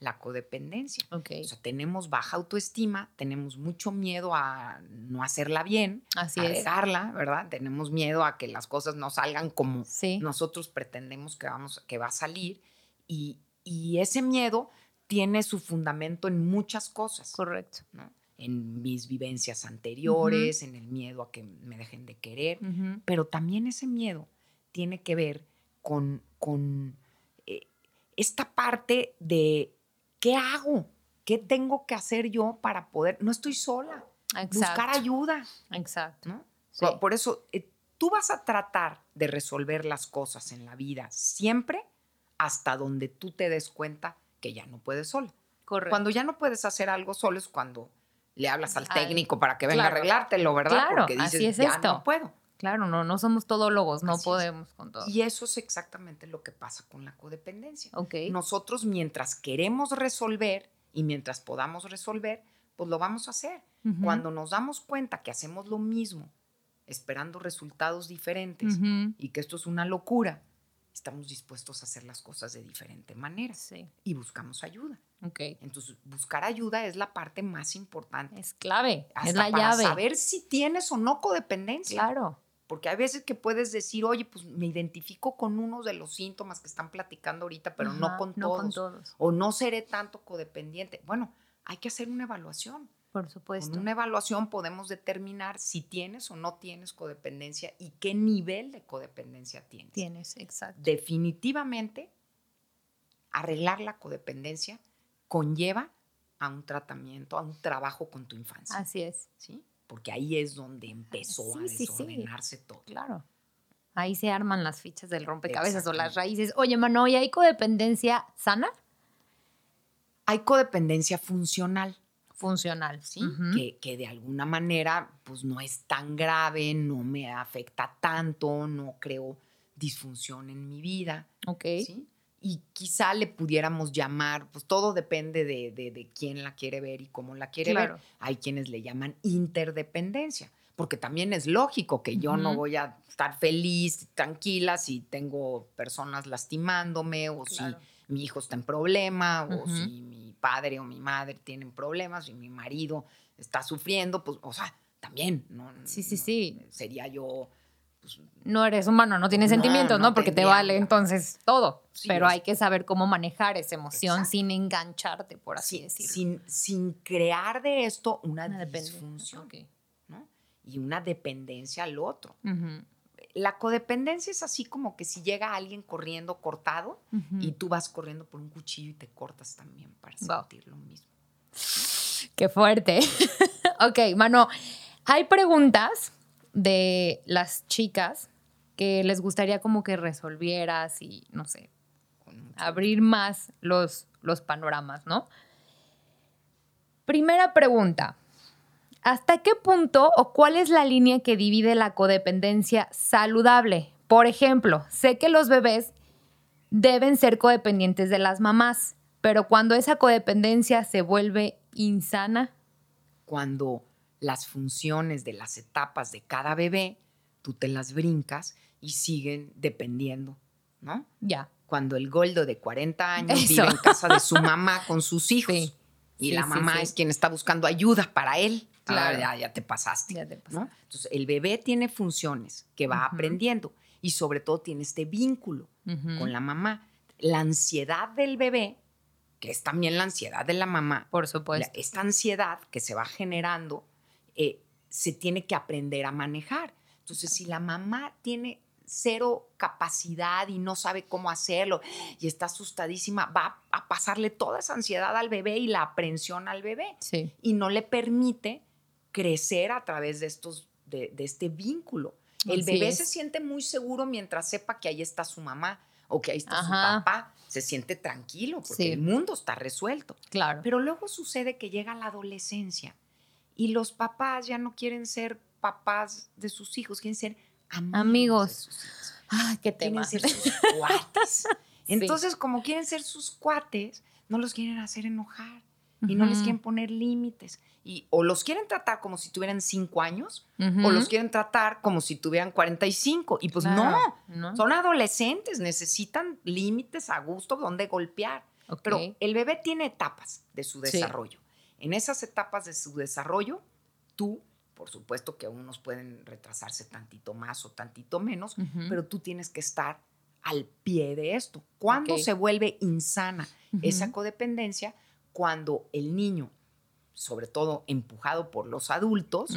la codependencia. Ok, O sea, tenemos baja autoestima, tenemos mucho miedo a no hacerla bien, así a es. regarla, ¿verdad? Tenemos miedo a que las cosas no salgan como Sí, nosotros pretendemos que, vamos, que va a salir. Y, y ese miedo tiene su fundamento en muchas cosas. correcto. ¿no? En mis vivencias anteriores, en el miedo a que me dejen de querer. Pero también ese miedo tiene que ver con, con eh, esta parte de qué hago, qué tengo que hacer yo para poder, no estoy sola, buscar ayuda, Exacto. ¿no? Sí. Por, por eso, eh, tú vas a tratar de resolver las cosas en la vida siempre hasta donde tú te des cuenta que ya no puedes sola. Correcto. Cuando ya no puedes hacer algo solo es cuando le hablas al técnico para que venga claro. a arreglártelo, ¿verdad? Claro, Porque dices, así es ya esto. no puedo. Claro, no, no somos todólogos, no Así es. podemos con todo. Y eso es exactamente lo que pasa con la codependencia. Ok. Nosotros mientras queremos resolver y mientras podamos resolver, pues lo vamos a hacer. Cuando nos damos cuenta que hacemos lo mismo, esperando resultados diferentes y que esto es una locura, estamos dispuestos a hacer las cosas de diferente manera Sí, y buscamos ayuda. Ok. Entonces, buscar ayuda es la parte más importante. Es clave, Hasta es la para llave. saber si tienes o no codependencia. Claro. Porque hay veces que puedes decir, oye, pues me identifico con uno de los síntomas que están platicando ahorita, pero no, con no todos, con todos. O no seré tanto codependiente. Bueno, hay que hacer una evaluación. Por supuesto. Con una evaluación podemos determinar si tienes o no tienes codependencia y qué nivel de codependencia tienes. Tienes, exacto. Definitivamente, arreglar la codependencia conlleva a un tratamiento, a un trabajo con tu infancia. Así es, ¿sí? Porque ahí es donde empezó Sí, a sí, sí. desordenarse todo. claro. Ahí se arman las fichas del rompecabezas o las raíces. Oye, mano, ¿y hay codependencia sana? Hay codependencia funcional. Funcional. ¿sí? Que, que de alguna manera pues no es tan grave, no me afecta tanto, no creo disfunción en mi vida, Ok. ¿sí? Y quizá le pudiéramos llamar, pues todo depende de, de- de quién la quiere ver y cómo la quiere Claro. ver. Hay quienes le llaman interdependencia, porque también es lógico que yo no voy a estar feliz, tranquila, si tengo personas lastimándome o Claro. si mi hijo está en problema o si mi padre o mi madre tienen problemas y mi marido está sufriendo, pues, o sea, también, ¿no? Sí, sí, sí. Sería yo no eres humano, no tienes sentimientos, ¿no? Porque te vale entonces todo. Pero hay que saber cómo manejar esa emoción sin engancharte, por así decirlo. Sin, sin crear de esto una, disfunción, ¿no? Y una dependencia al otro. La codependencia es así como que si llega alguien corriendo cortado y tú vas corriendo por un cuchillo y te cortas también para sentir lo mismo. Qué fuerte. ok, mano, hay preguntas de las chicas que les gustaría como que resolvieras y, no sé, abrir más los, los panoramas, ¿no? Primera pregunta. ¿Hasta qué punto o cuál es la línea que divide la codependencia saludable? Por ejemplo, sé que los bebés deben ser codependientes de las mamás, pero cuando esa codependencia se vuelve insana. Cuando las funciones de las etapas de cada bebé, tú te las brincas y siguen dependiendo, ¿no? Ya. Cuando el Goldo de 40 años vive en casa de su mamá con sus hijos y la mamá es quien está buscando ayuda para él, claro. ya, te pasaste. Ya te pasaste. Entonces, el bebé tiene funciones que va aprendiendo y sobre todo tiene este vínculo con la mamá. La ansiedad del bebé, que es también la ansiedad de la mamá. Por supuesto. esta ansiedad que se va generando eh, se tiene que aprender a manejar. Entonces, si la mamá tiene cero capacidad y no sabe cómo hacerlo y está asustadísima, va a pasarle toda esa ansiedad al bebé y la aprensión al bebé. Y no le permite crecer a través de, estos, de, este vínculo. El bebé se siente muy seguro mientras sepa que ahí está su mamá o que ahí está su papá. Se siente tranquilo porque el mundo está resuelto. Claro. Pero luego sucede que llega la adolescencia y los papás ya no quieren ser papás de sus hijos, quieren ser amigos. Ay, qué tema. Quieren ser sus cuates. Entonces, como quieren ser sus cuates, no los quieren hacer enojar y no les quieren poner límites. Y, o los quieren tratar como si tuvieran cinco años o los quieren tratar como si tuvieran 45. Y pues no, son adolescentes, necesitan límites a gusto donde golpear. Pero el bebé tiene etapas de su desarrollo. En esas etapas de su desarrollo, tú, por supuesto que unos pueden retrasarse tantito más o tantito menos, pero tú tienes que estar al pie de esto. ¿Cuándo se vuelve insana esa codependencia? Cuando el niño, sobre todo empujado por los adultos,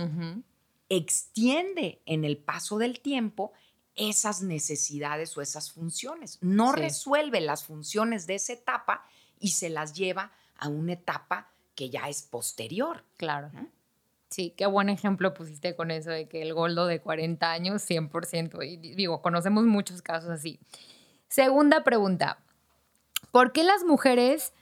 extiende en el paso del tiempo esas necesidades o esas funciones. No resuelve las funciones de esa etapa y se las lleva a una etapa que ya es posterior. Claro. Sí, qué buen ejemplo pusiste con eso de que el goldo de 40 años, 100%. Y digo, conocemos muchos casos así. Segunda pregunta. ¿Por qué las mujeres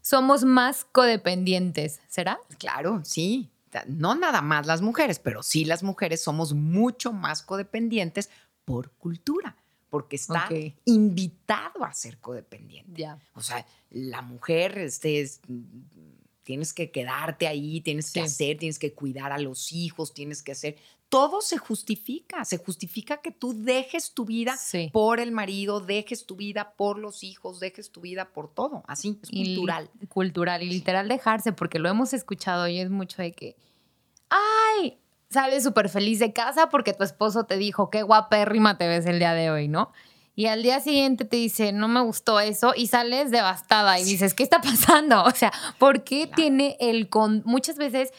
somos más codependientes? ¿Será? Claro, sí. No nada más las mujeres, pero sí las mujeres somos mucho más codependientes por cultura porque está invitado a ser codependiente. O sea, la mujer este, es, tienes que quedarte ahí, tienes que hacer, tienes que cuidar a los hijos, tienes que hacer. Todo se justifica, se justifica que tú dejes tu vida por el marido, dejes tu vida por los hijos, dejes tu vida por todo, así, es cultural. Cultural y literal dejarse, porque lo hemos escuchado y es mucho de que, ay, sales súper feliz de casa porque tu esposo te dijo, qué guapérrima te ves el día de hoy, ¿no? Y al día siguiente te dice, no me gustó eso, y sales devastada y dices, ¿qué está pasando? O sea, ¿por qué tiene el con muchas veces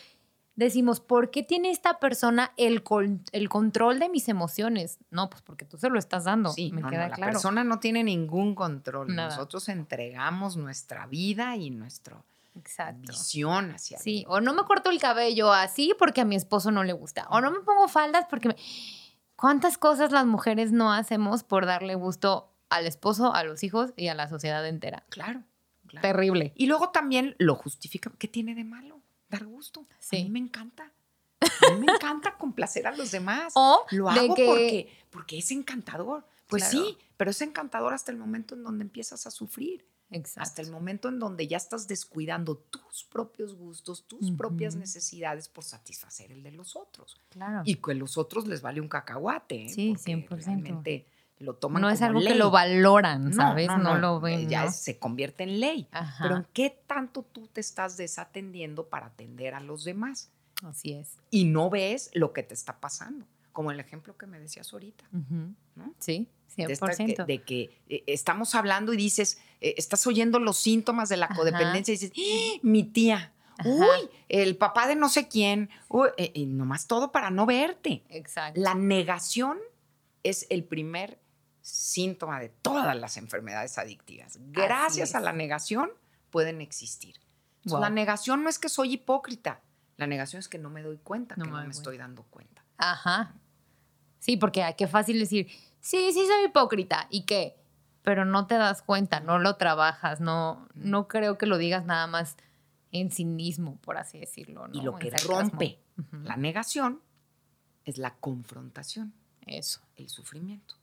decimos, ¿por qué tiene esta persona el, el control de mis emociones? No, pues porque tú se lo estás dando. Sí, me queda claro. La persona no tiene ningún control. Nosotros entregamos nuestra vida y nuestra visión hacia Sí, o no me corto el cabello así porque a mi esposo no le gusta, o no me pongo faldas porque me ¿Cuántas cosas las mujeres no hacemos por darle gusto al esposo, a los hijos y a la sociedad entera? Claro. Terrible. Y luego también lo justifica. ¿Qué tiene de malo? Dar gusto. Sí. A mí me encanta. A mí me encanta complacer a los demás. O lo hago porque, porque es encantador. Pues sí, pero es encantador hasta el momento en donde empiezas a sufrir. Hasta el momento en donde ya estás descuidando tus propios gustos, tus propias necesidades por satisfacer el de los otros. Claro. Y que a los otros les vale un cacahuate. ¿eh? Sí, 100%. Realmente lo toman No es algo que lo valoran, ¿sabes? No, lo ven. Ya se convierte en ley. Pero ¿en qué tanto tú te estás desatendiendo para atender a los demás? Así es. Y no ves lo que te está pasando, como el ejemplo que me decías ahorita. ¿no? Sí, 100%. De, esta que, de que eh, estamos hablando y dices, eh, estás oyendo los síntomas de la codependencia y dices, ¡Ah! mi tía, uy, el papá de no sé quién, uy, eh, y nomás todo para no verte. Exacto. La negación es el primer síntoma de todas las enfermedades adictivas. Gracias a la negación pueden existir. La negación no es que soy hipócrita, la negación es que no me doy cuenta, que no me estoy dando cuenta. Ajá. Sí, porque qué fácil decir, sí, sí soy hipócrita, ¿y qué? Pero no te das cuenta, no lo trabajas, no, no creo que lo digas nada más en cinismo, por así decirlo. Y lo que rompe la negación es la confrontación. Eso. El sufrimiento.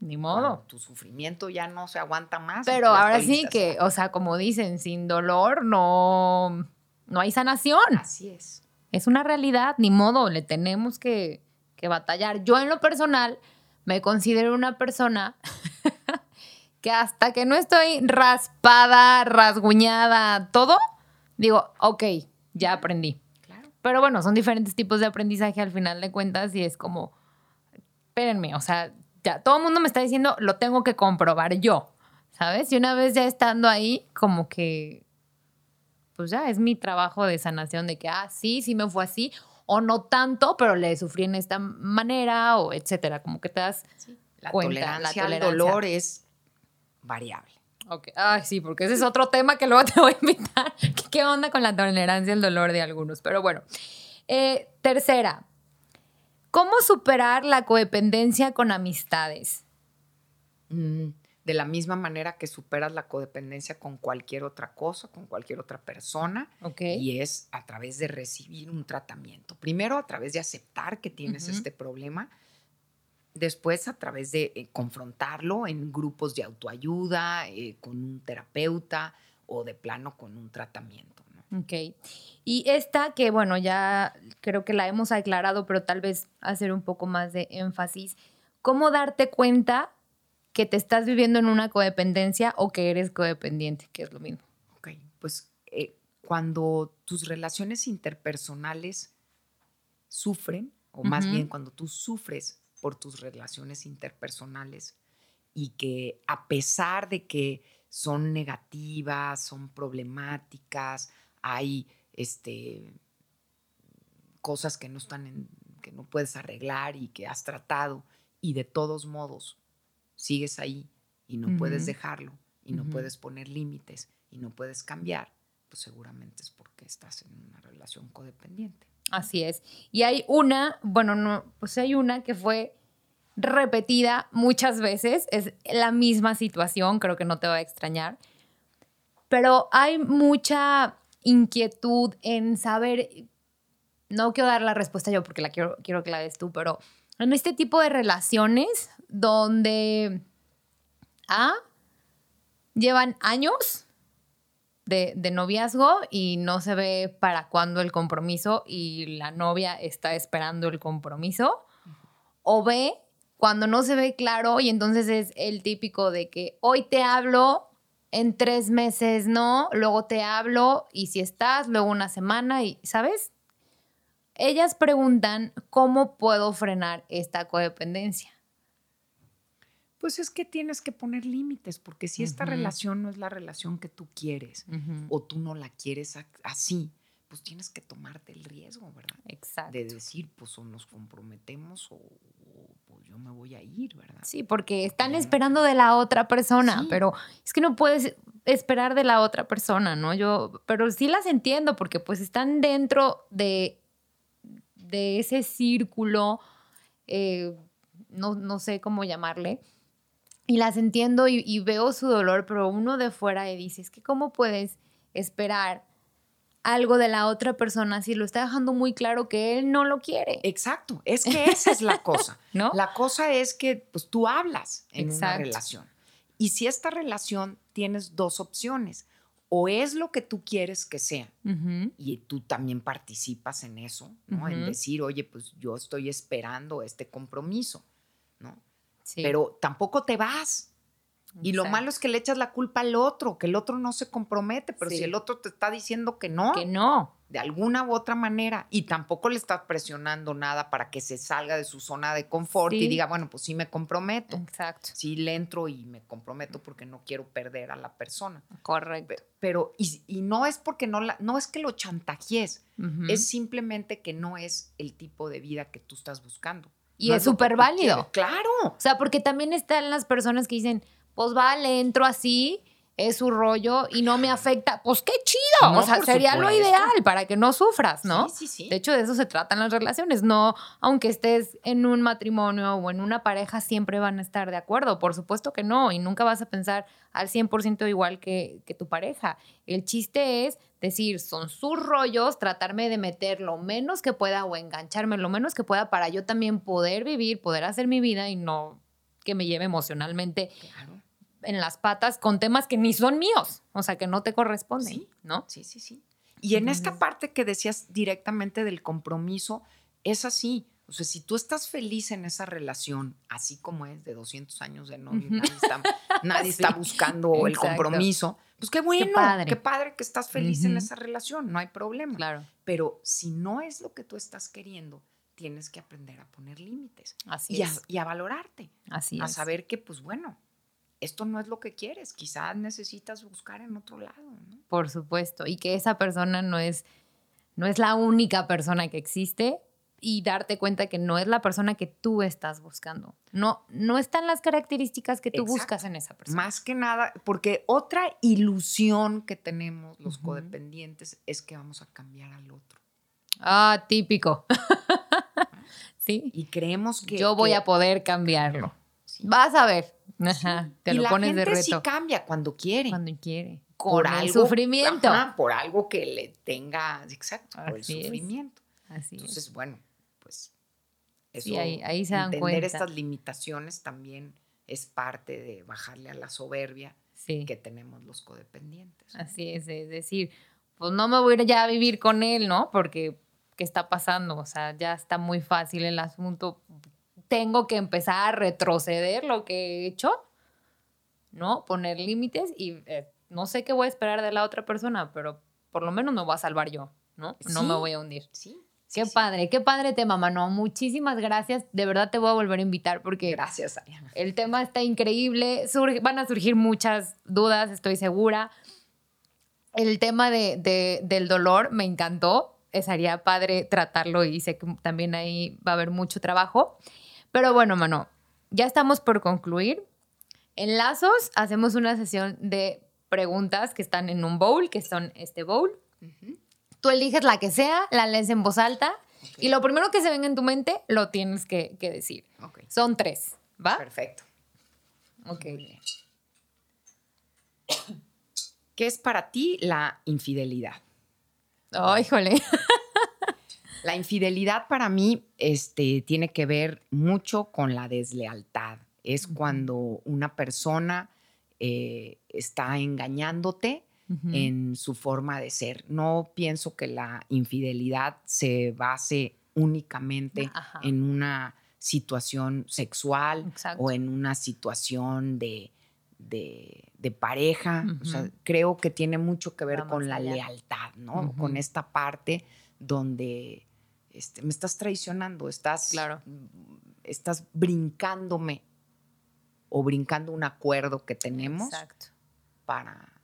Ni modo. tu sufrimiento ya no se aguanta más. Pero ahora sí que, o sea, como dicen, sin dolor no, no hay sanación. Así es. Es una realidad, ni modo, le tenemos que, que batallar. Yo en lo personal me considero una persona que hasta que no estoy raspada, rasguñada, todo, digo, ok, ya aprendí. Claro. Pero bueno, son diferentes tipos de aprendizaje al final de cuentas y es como, espérenme, o sea, ya todo el mundo me está diciendo, lo tengo que comprobar yo, ¿sabes? Y una vez ya estando ahí, como que, pues ya es mi trabajo de sanación de que, ah, sí, sí me fue así, o no tanto, pero le sufrí en esta manera, o etcétera, como que te das la, tolerancia al dolor es variable. Ok, ay, sí, porque ese es otro tema que luego te voy a invitar. ¿Qué onda con la tolerancia al dolor de algunos? Pero bueno, eh, tercera, ¿Cómo superar la codependencia con amistades? Mm, de la misma manera que superas la codependencia con cualquier otra cosa, con cualquier otra persona. Y es a través de recibir un tratamiento. Primero a través de aceptar que tienes este problema. Después a través de eh, confrontarlo en grupos de autoayuda, eh, con un terapeuta o de plano con un tratamiento. Ok. Y esta que, bueno, ya creo que la hemos aclarado, pero tal vez hacer un poco más de énfasis. ¿Cómo darte cuenta que te estás viviendo en una codependencia o que eres codependiente, que es lo mismo? Ok, pues eh, cuando tus relaciones interpersonales sufren, o más bien cuando tú sufres por tus relaciones interpersonales y que a pesar de que son negativas, son problemáticas, hay este, cosas que no están en, que no puedes arreglar y que has tratado y de todos modos sigues ahí y no puedes dejarlo y no puedes poner límites y no puedes cambiar, pues seguramente es porque estás en una relación codependiente. Así es. Y hay una, bueno, no, pues hay una que fue repetida muchas veces, es la misma situación, creo que no te va a extrañar, pero hay mucha inquietud en saber, no quiero dar la respuesta yo porque la quiero, quiero que la des tú, pero en este tipo de relaciones donde A, llevan años de, de, noviazgo y no se ve para cuándo el compromiso y la novia está esperando el compromiso. O B, cuando no se ve claro y entonces es el típico de que hoy te hablo en tres meses no, luego te hablo y si estás, luego una semana y, ¿sabes? Ellas preguntan, ¿cómo puedo frenar esta codependencia? Pues es que tienes que poner límites, porque si esta relación no es la relación que tú quieres o tú no la quieres así, pues tienes que tomarte el riesgo, ¿verdad? Exacto. De decir, pues o nos comprometemos o, pues yo me voy a ir, ¿verdad? Sí, porque están esperando de la otra persona, pero es que no puedes esperar de la otra persona, ¿no? Yo, pero sí las entiendo porque pues están dentro de, de ese círculo, eh, no, sé cómo llamarle, y las entiendo y, y, veo su dolor, pero uno de fuera y dice, es que cómo puedes esperar algo de la otra persona si lo está dejando muy claro que él no lo quiere. Exacto, es que esa es la cosa. ¿No? La cosa es que pues, tú hablas en una relación. Y si esta relación tienes dos opciones, o es lo que tú quieres que sea, y tú también participas en eso, ¿no? En decir, oye, pues yo estoy esperando este compromiso, ¿no? Pero tampoco te vas. Y lo malo es que le echas la culpa al otro, que el otro no se compromete, pero Sí. si el otro te está diciendo que no, Que no. de alguna u otra manera, y tampoco le estás presionando nada para que se salga de su zona de confort y diga, bueno, pues sí me comprometo. Exacto. Sí le entro y me comprometo porque no quiero perder a la persona. Correcto. Pe- Pero, y, y no es porque no la, no es que lo chantajees, es simplemente que no es el tipo de vida que tú estás buscando. Y No es súper válido. Claro. O sea, porque también están las personas que dicen, pues vale, entro así, es su rollo y no me afecta. Pues qué chido. No, o sea, sería lo ideal para que no sufras, ¿no? Sí, sí, sí. De hecho, de eso se tratan las relaciones. No, aunque estés en un matrimonio o en una pareja, siempre van a estar de acuerdo. Por supuesto que no. Y nunca vas a pensar al 100% igual que, que tu pareja. El chiste es decir, son sus rollos, tratarme de meter lo menos que pueda o engancharme lo menos que pueda para yo también poder vivir, poder hacer mi vida y no que me lleve emocionalmente Claro. En las patas con temas que ni son míos, o sea, que no te corresponden, Sí. ¿no? Sí, sí, sí. Y en esta parte que decías directamente del compromiso, es así. O sea, si tú estás feliz en esa relación, así como es, de 200 años de novio, nadie, está, nadie está Sí, buscando el exacto. compromiso, pues qué bueno, qué padre. padre, que estás feliz en Ujú. esa relación, no hay problema. Claro, Pero si no es lo que tú estás queriendo, tienes que aprender a poner límites así y a, es. y a valorarte, Así a es. saber que, pues bueno, esto no es lo que quieres, quizás necesitas buscar en otro lado, ¿no? Por supuesto. Y que esa persona no es, no es la única persona que existe y darte cuenta que no es la persona que tú estás buscando. No, no están las características que tú Exacto. buscas en esa persona. Más que nada, porque otra ilusión que tenemos los codependientes es que vamos a cambiar al otro. Ah, típico. sí. Y creemos que... Yo voy que- a poder cambiarlo. Sí. Vas a ver. Ajá, Te y lo la pones de gente sí reto. cambia cuando quiere. cuando quiere. por Con el algo- sufrimiento. ajá, por algo que le tenga... Exacto, por el es. sufrimiento. Así es. Entonces, bueno, pues... Sí, ahí- ahí se dan entender cuenta. estas limitaciones también es parte de bajarle a la soberbia Sí. que tenemos los codependientes. ¿no? Así es, es decir, pues no me voy a ir ya a vivir con él, ¿no? Porque, ¿qué está pasando? O sea, ya está muy fácil el asunto. Tengo que empezar a retroceder lo que he hecho, ¿no? Poner límites y eh, no sé qué voy a esperar de la otra persona, pero por lo menos me voy a salvar yo, ¿no? No me voy a hundir. Sí. Qué sí, sí. padre, qué padre tema, Mano. Muchísimas gracias. De verdad te voy a volver a invitar porque Gracias, Ariana. el tema está increíble. Sur- van a surgir muchas dudas, estoy segura. El tema de, de- del dolor me encantó. Sería padre tratarlo y sé que también ahí va a haber mucho trabajo. Pero bueno, mano, ya estamos por concluir. En Lazos hacemos una sesión de preguntas que están en un bowl, que son este bowl. Tú eliges la que sea, la lees en voz alta y lo primero que se venga en tu mente lo tienes que, que decir. Son tres, ¿va? perfecto. Ok. ¿Qué es para ti la infidelidad? Oh, híjole. La infidelidad para mí este, tiene que ver mucho con la deslealtad. Es cuando una persona eh, está engañándote en su forma de ser. No pienso que la infidelidad se base únicamente Ajá. en una situación sexual Exacto. o en una situación de, de, de pareja. O sea, creo que tiene mucho que ver con la lealtad, ¿no? Con esta parte donde este, me estás traicionando, estás, Claro. estás brincándome o brincando un acuerdo que tenemos Exacto. para...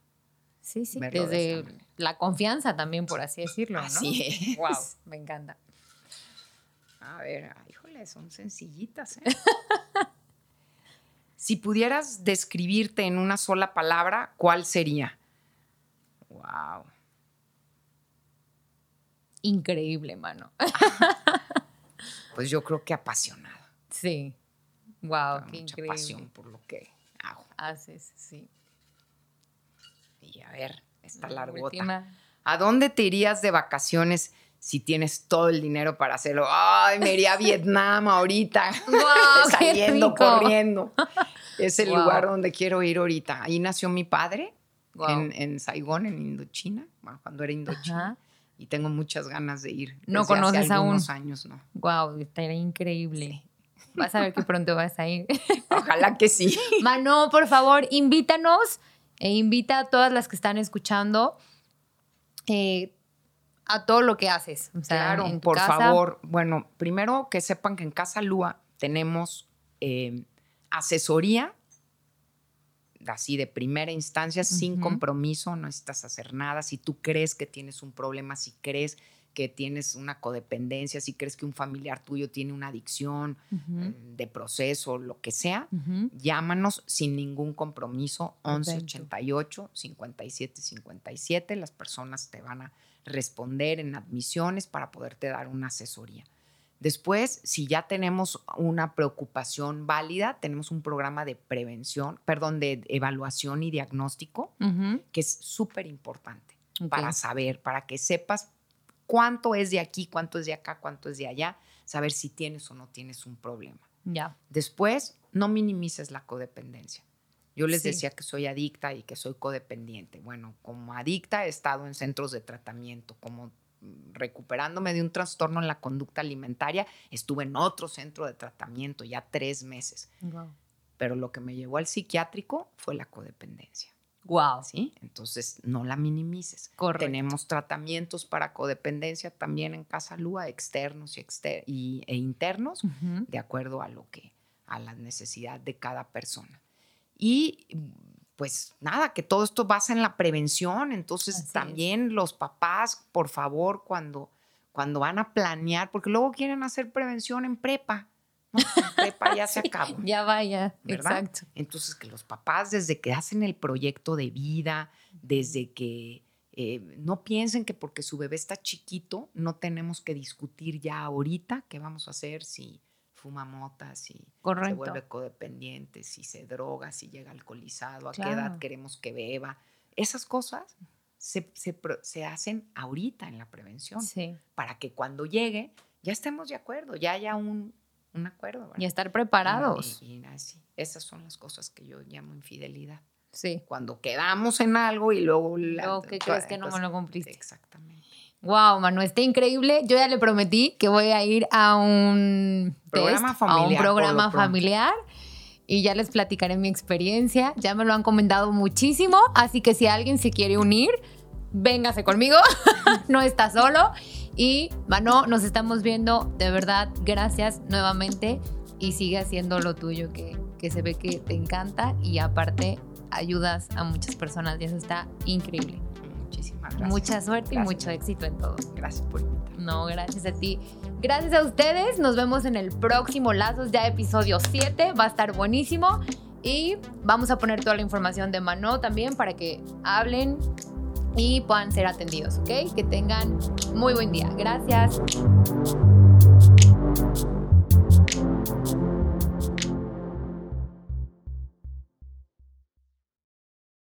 Sí, sí. verlo Desde la confianza también, por así decirlo, ¿no? Así es. Wow, me encanta. A ver, híjole, son sencillitas. ¿eh? si pudieras describirte en una sola palabra, ¿cuál sería? Wow. Increíble, mano. Pues yo creo que apasionada. Sí. Wow, Con qué mucha increíble. pasión por lo que hago. Haces, sí. Y a ver, esta La largota. última. ¿A dónde te irías de vacaciones si tienes todo el dinero para hacerlo? Ay, me iría a Vietnam ahorita. Qué Saliendo, corriendo. Es el Guau. lugar donde quiero ir ahorita. Ahí nació mi padre, Guau. en, en Saigón, en Indochina, bueno, cuando era Indochina. Ajá. Y tengo muchas ganas de ir. No desde hace conoces aún. años, ¿no? Wow, estaría increíble. Vas a ver que pronto vas a ir. Ojalá que sí. Mano, por favor, invítanos e invita a todas las que están escuchando eh, a todo lo que haces. claro, por favor. Bueno, primero que sepan que en Casa Lua tenemos eh, asesoría así de primera instancia, sin compromiso, no necesitas hacer nada. Si tú crees que tienes un problema, si crees que tienes una codependencia, si crees que un familiar tuyo tiene una adicción eh, de proceso, lo que sea, llámanos sin ningún compromiso, 1188 5757. Las personas te van a responder en admisiones para poderte dar una asesoría. Después, si ya tenemos una preocupación válida, tenemos un programa de prevención, perdón, de evaluación y diagnóstico, que es súper importante para saber, para que sepas cuánto es de aquí, cuánto es de acá, cuánto es de allá, saber si tienes o no tienes un problema. Ya. Después, no minimices la codependencia. Yo les decía que soy adicta y que soy codependiente. Bueno, como adicta he estado en centros de tratamiento, como recuperándome de un trastorno en la conducta alimentaria, estuve en otro centro de tratamiento ya tres meses. Pero lo que me llevó al psiquiátrico fue la codependencia. Wow. ¿Sí? Entonces, no la minimices. Correcto. Tenemos tratamientos para codependencia también en Casa Lúa, externos y, e internos, de acuerdo a lo que, a la necesidad de cada persona. Y pues nada, que todo esto basa en la prevención. Entonces, también los papás, por favor, cuando, cuando van a planear, porque luego quieren hacer prevención en prepa ya se acabó. Ya vaya, exacto. Entonces, que los papás, desde que hacen el proyecto de vida, desde que eh, no piensen que porque su bebé está chiquito, no tenemos que discutir ya ahorita qué vamos a hacer si fuma mota, si se vuelve codependiente, si se droga, si llega alcoholizado, a qué edad queremos que beba. Esas cosas se, se, hacen ahorita en la prevención para que cuando llegue ya estemos de acuerdo, ya haya un, un acuerdo. Y estar preparados. Y, así. Esas son las cosas que yo llamo infidelidad. Sí. Cuando quedamos en algo y luego... La, ¿qué crees que no me lo cumpliste? Exactamente. Wow, Manu, está increíble. Yo ya le prometí que voy a ir a un programa familiar. A un programa familiar y ya les platicaré mi experiencia. Ya me lo han comentado muchísimo, así que si alguien se quiere unir, véngase conmigo, no está solo. Y Mano, nos estamos viendo, de verdad, gracias nuevamente y sigue haciendo lo tuyo que, que se ve que te encanta y aparte ayudas a muchas personas y eso está increíble. Gracias. Mucha suerte y mucho éxito en todo. Gracias por invitarme. No, gracias a ti. Gracias a ustedes. Nos vemos en el próximo Lazos, ya episodio 7. Va a estar buenísimo. Y vamos a poner toda la información de Mano también para que hablen y puedan ser atendidos, ¿ok? Que tengan muy buen día. Gracias.